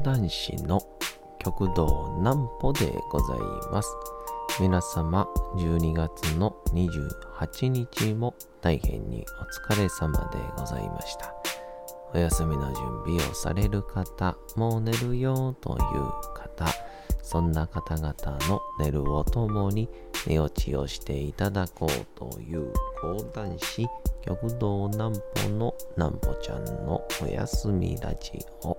講談師の極道南歩でございます。皆様、12月の28日も大変にお疲れ様でございました。お休みの準備をされる方、もう寝るよという方、そんな方々の寝るをともに寝落ちをしていただこうという講談師、極道南歩の南歩ちゃんのお休みラジオ。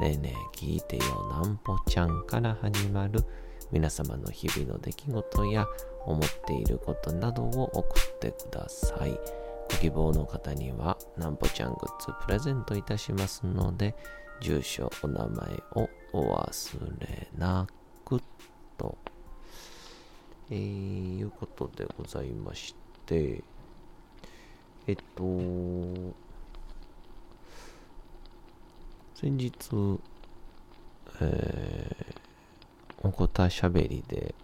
ねえねえ聞いてよなんぽちゃんから始まる皆様の日々の出来事や思っていることなどを送ってください。ご希望の方にはなんぽちゃんグッズプレゼントいたしますので、住所、お名前をお忘れなくと。えー、いうことでございまして、えっと、先日、えー、おこたしゃべりで、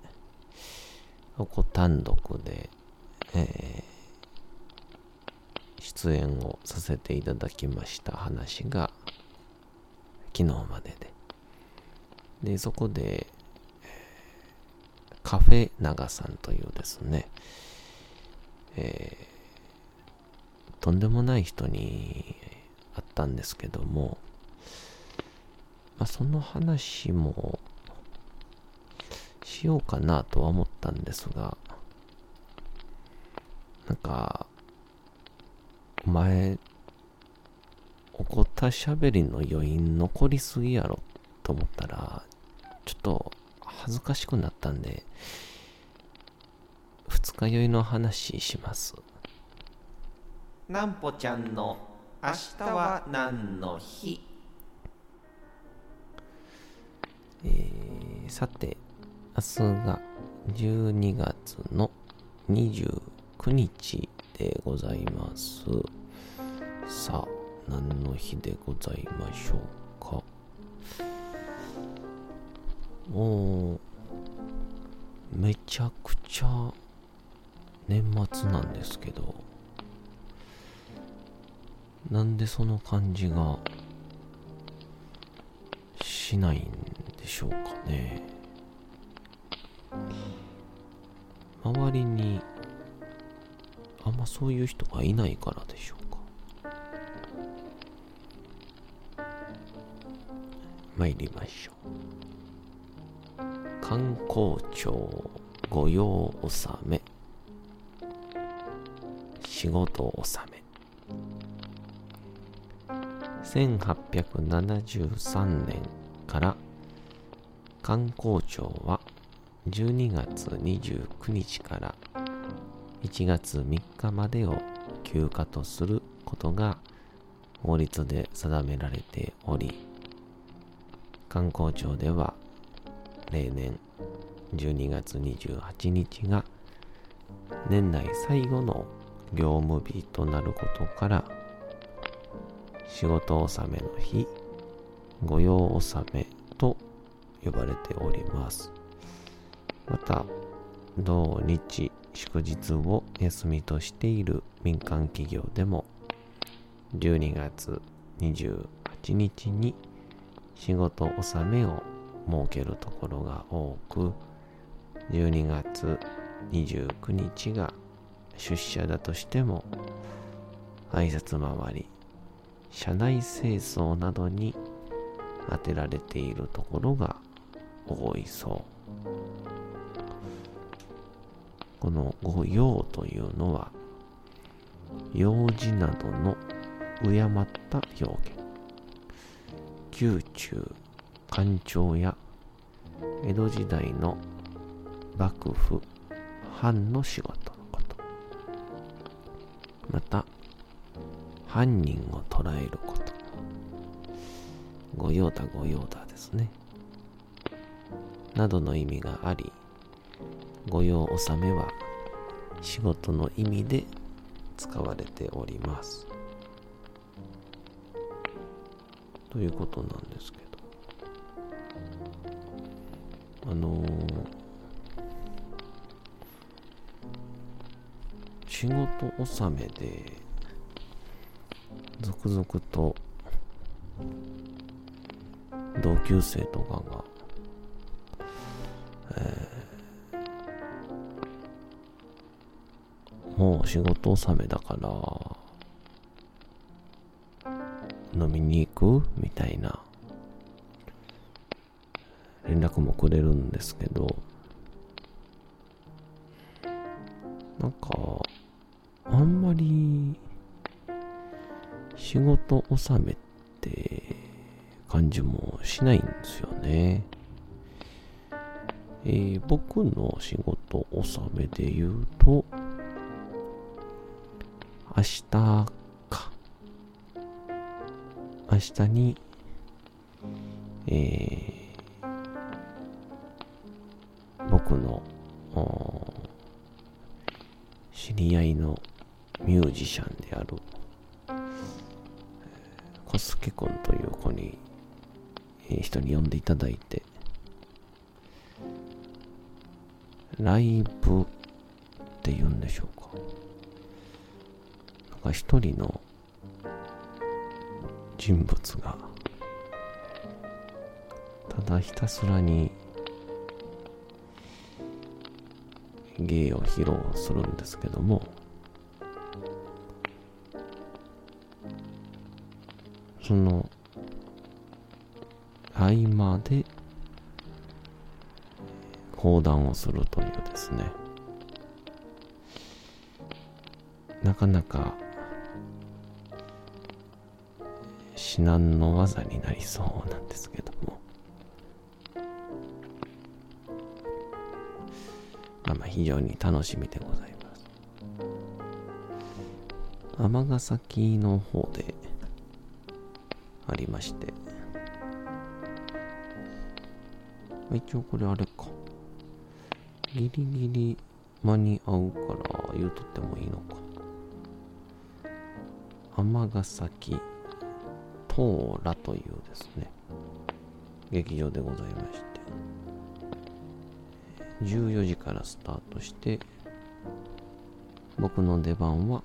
おこ単独で、えー、出演をさせていただきました話が、昨日までで。で、そこで、カフェ長さんというですね、えーとんでもない人に会ったんですけども、まあ、その話もしようかなとは思ったんですが、なんか、お前、おこたしゃべりの余韻残りすぎやろと思ったら、ちょっと恥ずかしくなったんで、二日酔いの話します。なんぽちゃんの明日は何の日？えーさて、明日が12月の29日でございます。さあ、何の日でございましょうか。もう、めちゃくちゃ年末なんですけど、なんでその感じがしないんででしょうかね。周りにあんまそういう人がいないからでしょうか。参りましょう。観光庁御用納め。仕事納め。1873年から観光庁は12月29日から1月3日までを休暇とすることが法律で定められており観光庁では例年12月28日が年内最後の業務日となることから仕事納めの日、御用納めと呼ばれております。また、同日祝日を休みとしている民間企業でも、12月28日に仕事納めを設けるところが多く、12月29日が出社だとしても、挨拶回り、社内清掃などに当てられているところが多いそう。この御用というのは、用事などの敬った表現。宮中、官庁や江戸時代の幕府、藩の仕事のこと。また、犯人を捕らえること。御用だ御用だですね。などの意味があり、御用納めは仕事の意味で使われております。ということなんですけど、あのー、仕事納めで続々と同級生とかがも仕事納めだから飲みに行くみたいな連絡もくれるんですけどなんかあんまり仕事納めって感じもしないんですよね。えー、僕の仕事納めで言うと、明日か。明日に、えー、僕の知り合いのミュージシャンであるコスケ君という子に、えー、人に呼んでいただいてライブって言うんでしょうか一人の人物がただひたすらに芸を披露するんですけどもその合間で講談をするというですね。なかなか至難の技になりそうなんですけども。まあまあ非常に楽しみでございます。尼崎の方でありまして。一応これあれか。ギリギリ間に合うから言うとってもいいのか。尼崎トーラというですね劇場でございまして14時からスタートして僕の出番は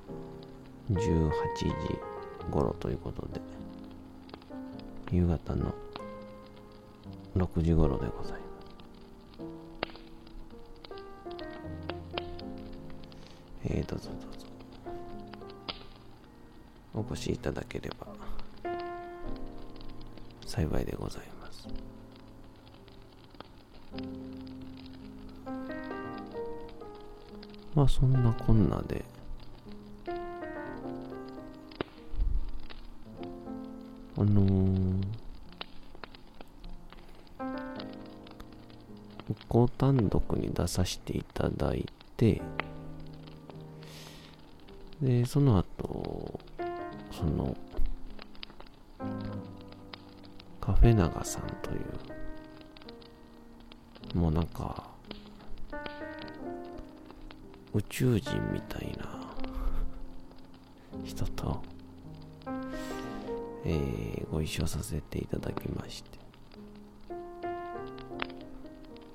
18時頃ということで夕方の6時頃でございます。えー、どうぞどうぞ。お越しいただければ幸いでございます。まあそんなこんなであのー、ご単独に出させていただいて、で、その後、その、フェナガさんという、もうなんか、宇宙人みたいな人と、えー、ご一緒させていただきまして。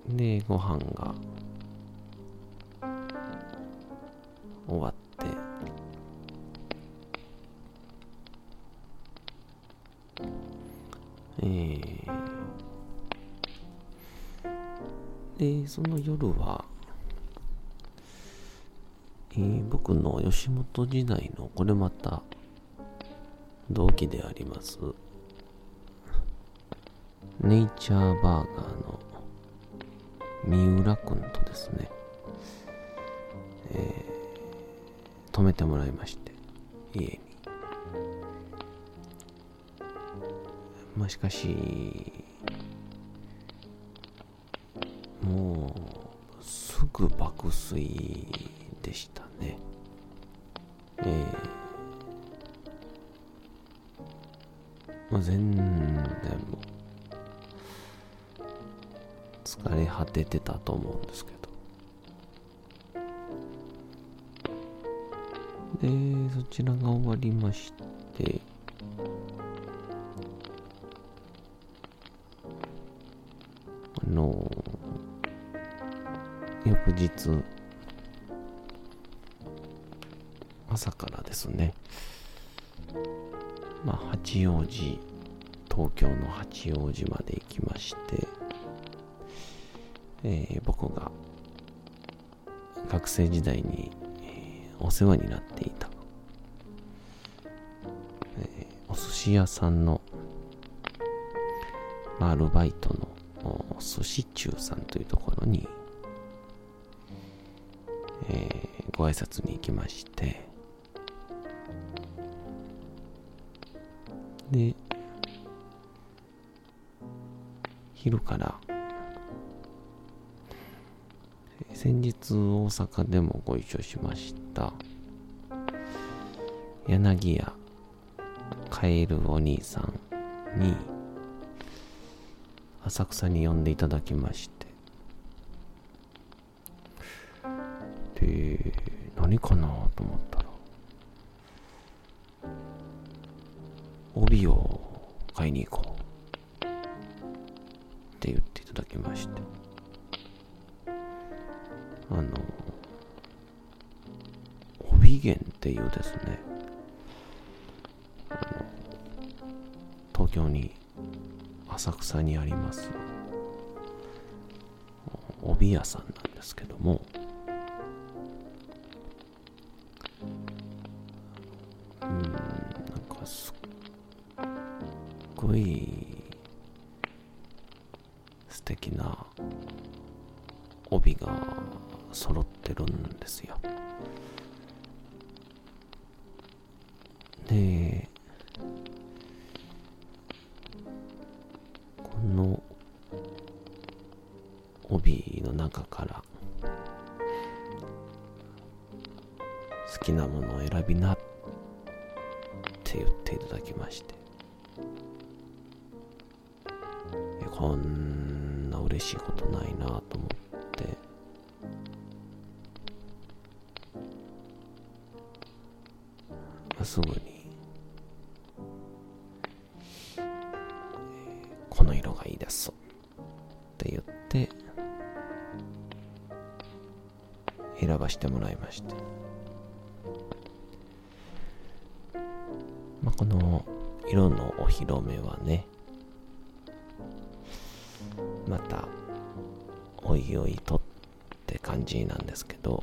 でご飯が終わった。えー、でその夜はえー、僕の吉本時代のこれまた同期でありますネイチャーバーガーの三浦くんとですね、えー、泊めてもらいまして家に。まあしかしもうすぐ爆睡でしたね。えーもう全然疲れ果ててたと思うんですけど。でそちらが終わりまして。翌日。朝からですね。まあ八王子東京の八王子まで行きまして。えー、僕が学生時代に、えー、お世話になっていた、えー、お寿司屋さんの、まあ、アルバイトの寿司中さんというところに、拶に行きまして。で昼から先日大阪でもご一緒しました柳家カエルお兄さんに浅草に呼んでいただきまして。で何かなと思ったら帯を買いに行こうって言っていただきまして。あの、帯源っていうですね、あの、東京に、浅草にあります、帯屋さんなんですけども、中から好きなものを選びなって言っていただきましてこんな嬉しいことないなと思ってすぐに、してもらいまして。まあこの色のお披露目はねまたおいおいとって感じなんですけど。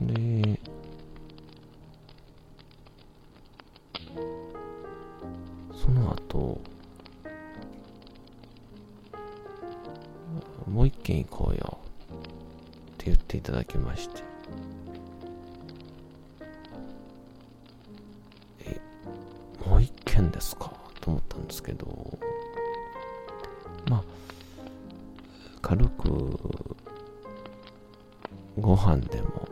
で、軒行こうよ。って言っていただきまして、え、もう一軒ですか？と思ったんですけど、まあ、軽くご飯でも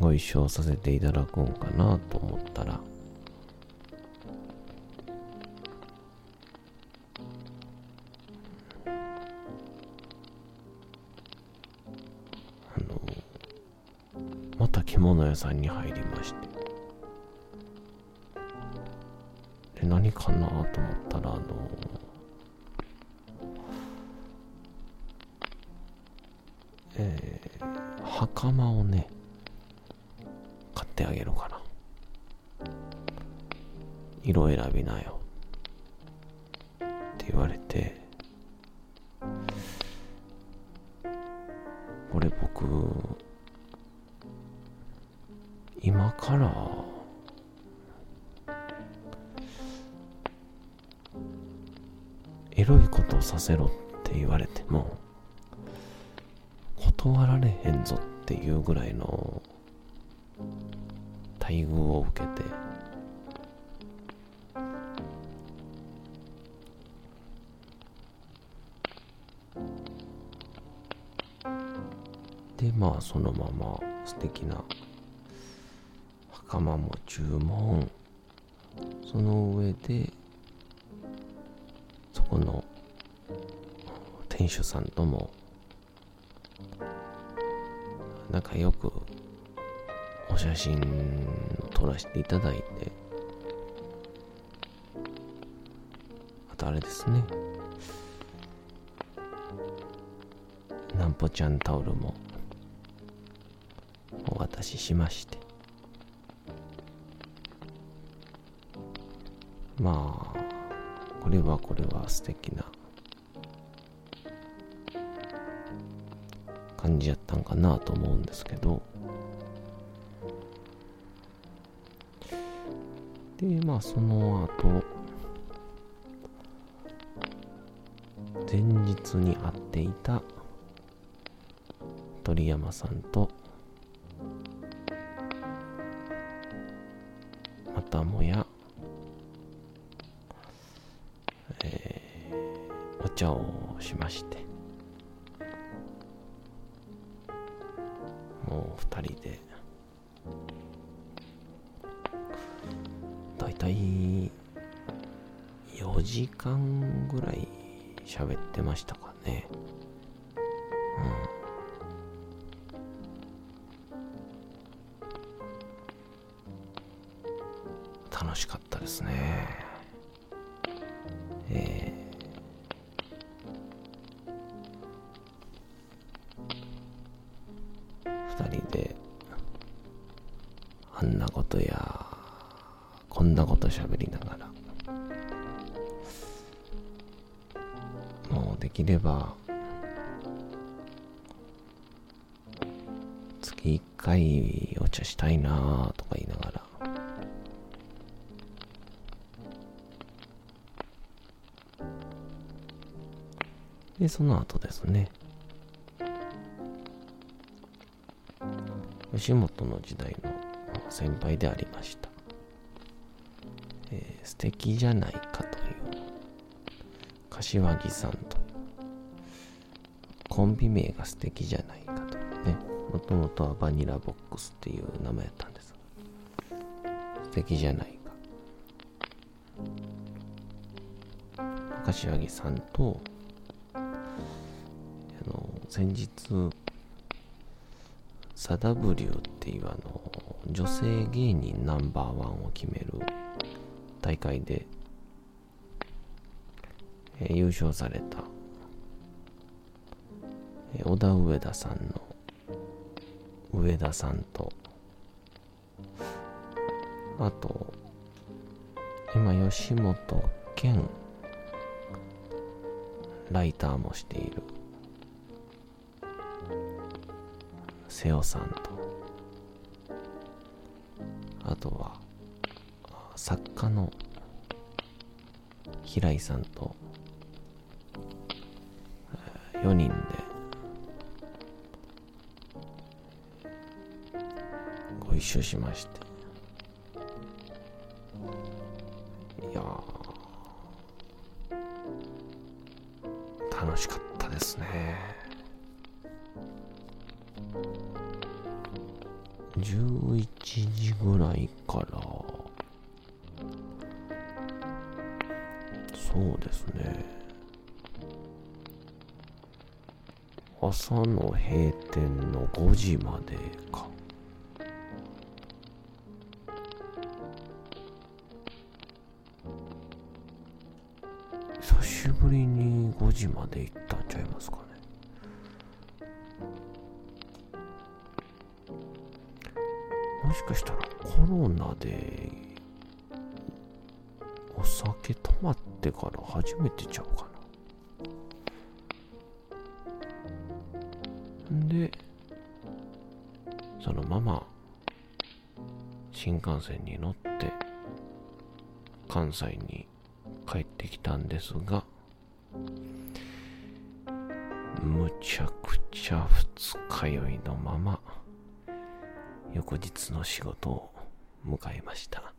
ご一緒させていただくんかなと思ったらさんに入りまして。で何かなと思ったらあのえー、袴をね買ってあげるから色選びなよ。って言われて。せろって言われても断られへんぞっていうぐらいの待遇を受けてでまあそのまま素敵な釜も注文。その上でそこの店主さんとも仲良くお写真撮らせていただいてあとあれですね。なんぽちゃんタオルもお渡ししまして。まあこれはこれは素敵な感じやったんかなと思うんですけど。でまあその後前日に会っていた鳥山さんとまたもや、楽しかったですね。えー。人であんなことやこんなこと喋りながらもうできれば月一回お茶したいなとか言いでその後ですね。吉本の時代の先輩でありました、えー素敵じゃないかという柏木さんとコンビ名が素敵じゃないかというね。もともとはバニラボックスっていう名前やったんです。が素敵じゃないか。柏木さんと先日サダブリューっていうあの女性芸人ナンバーワンを決める大会で、えー優勝された、えー小田上田さんの上田さんとあと今吉本兼ライターもしている瀬尾さんと。あとは作家の平井さんと4人でご一緒しまして。朝の閉店の5時までか。久しぶりに5時まで行ったんちゃいますかね。もしかしたらコロナでお酒止まってから初めてちゃうかな。新幹線に乗って関西に帰ってきたんですがむちゃくちゃ二日酔いのまま翌日の仕事を迎えました。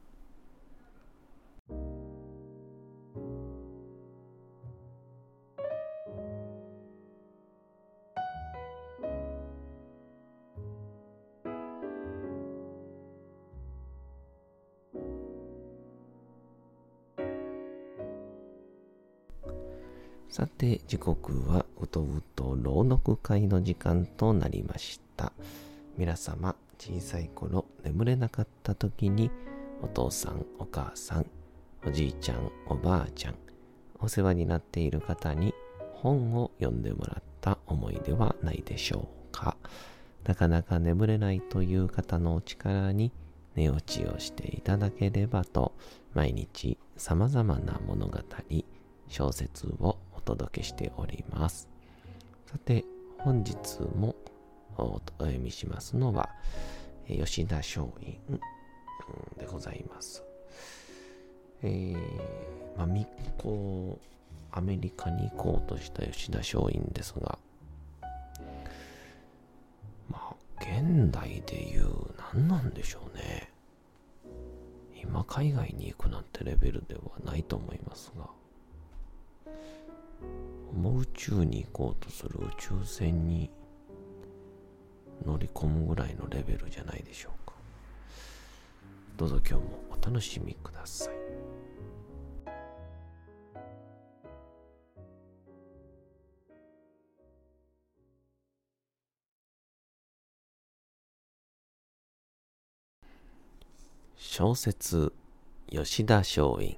さて、時刻はうとうと朗読会の時間となりました。皆様、小さい頃眠れなかった時に、お父さん、お母さん、おじいちゃん、おばあちゃん、お世話になっている方に本を読んでもらった思いではないでしょうか。なかなか眠れないという方のお力に寝落ちをしていただければと、毎日様々な物語、小説を届けしております。さて、本日もお読みしますのは、吉田松陰でございます。えー、まあ、密航、アメリカに行こうとした吉田松陰ですが、まあ、現代で言う何なんでしょうね。今海外に行くなんてレベルではないと思いますが、もう宇宙に行こうとする宇宙船に乗り込むぐらいのレベルじゃないでしょうか。どうぞ今日もお楽しみください。小説吉田松陰。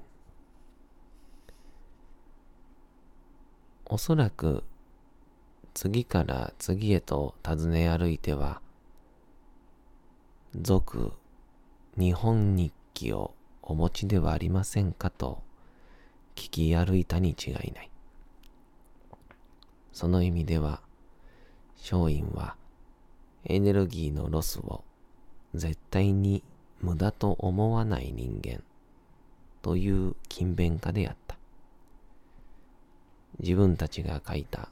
おそらく次から次へと訪ね歩いては、俗日本日記をお持ちではありませんかと聞き歩いたに違いない。その意味では、松陰はエネルギーのロスを絶対に無駄と思わない人間という勤勉家であった。自分たちが書いた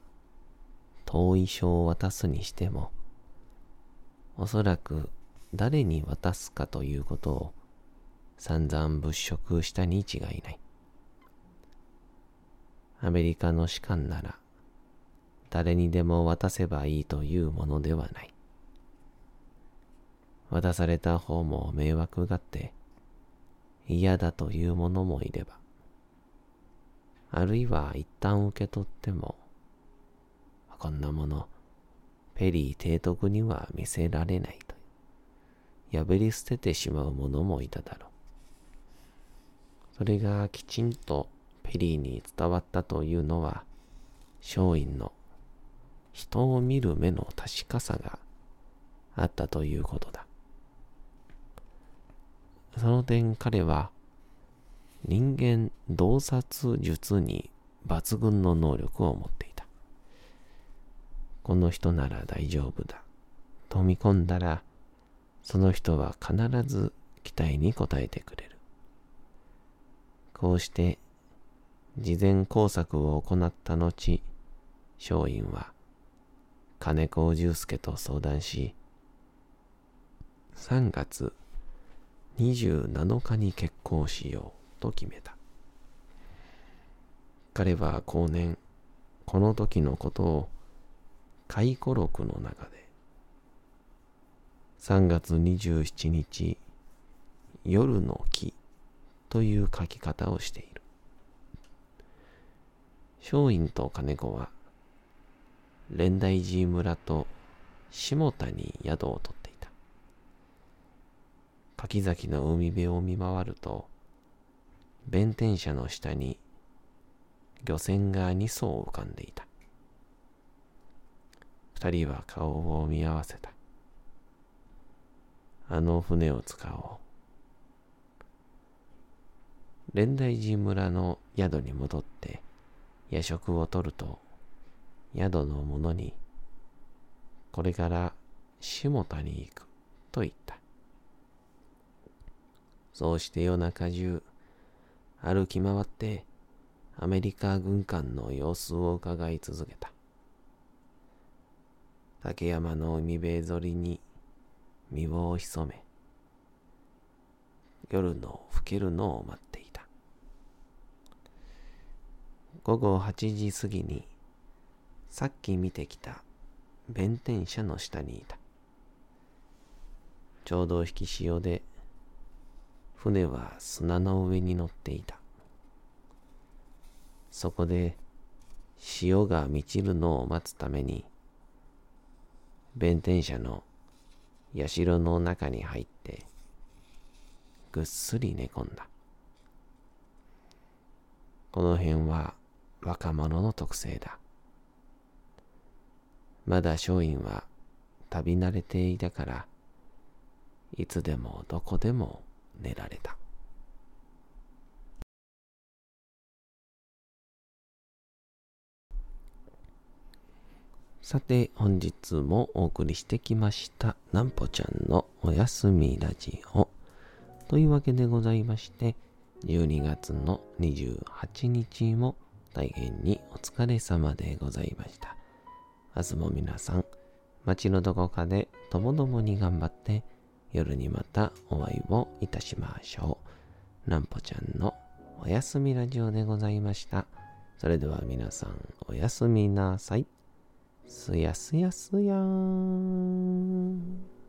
遠い書を渡すにしても、おそらく誰に渡すかということを散々物色したに違いない。アメリカの士官なら誰にでも渡せばいいというものではない。渡された方も迷惑がって嫌だという者もいれば、あるいは一旦受け取っても、こんなもの、ペリー提督には見せられないと、破り捨ててしまう者もいただろう。それがきちんとペリーに伝わったというのは、松陰の人を見る目の確かさがあったということだ。その点彼は人間洞察術に抜群の能力を持っていた。この人なら大丈夫だ。と見込んだら、その人は必ず期待に応えてくれる。こうして、事前工作を行った後、松陰は、金子重介と相談し、3月27日に結婚しよう。と決めた。彼は後年、この時のことを回顧録の中で、3月27日、夜の木という書き方をしている。松陰と金子は、蓮台寺村と下田に宿を取っていた。柿崎の海辺を見回ると、弁天車の下に漁船が2艘浮かんでいた。二人は顔を見合わせた。あの船を使おう。蓮台寺村の宿に戻って夜食をとると、宿の者に、これから下田に行くと言った。そうして夜中中、歩き回ってアメリカ軍艦の様子を伺い続けた。竹山の海辺沿いに身を潜め、夜の更けるのを待っていた。午後8時過ぎに、さっき見てきた弁天車の下にいた。ちょうど引き潮で船は砂の上に乗っていた。そこで、潮が満ちるのを待つために、弁天社の社の中に入って、ぐっすり寝込んだ。この辺は若者の特性だ。まだ松陰は旅慣れていたから、いつでもどこでも寝られた。さて、本日もお送りしてきました、なんぽちゃんのおやすみラジオ。というわけでございまして、12月の28日も大変にお疲れ様でございました。明日も皆さん、街のどこかでともどもに頑張って、夜にまたお会いをいたしましょう。なんぽちゃんのおやすみラジオでございました。それでは皆さんおやすみなさい。すやすやすやーん。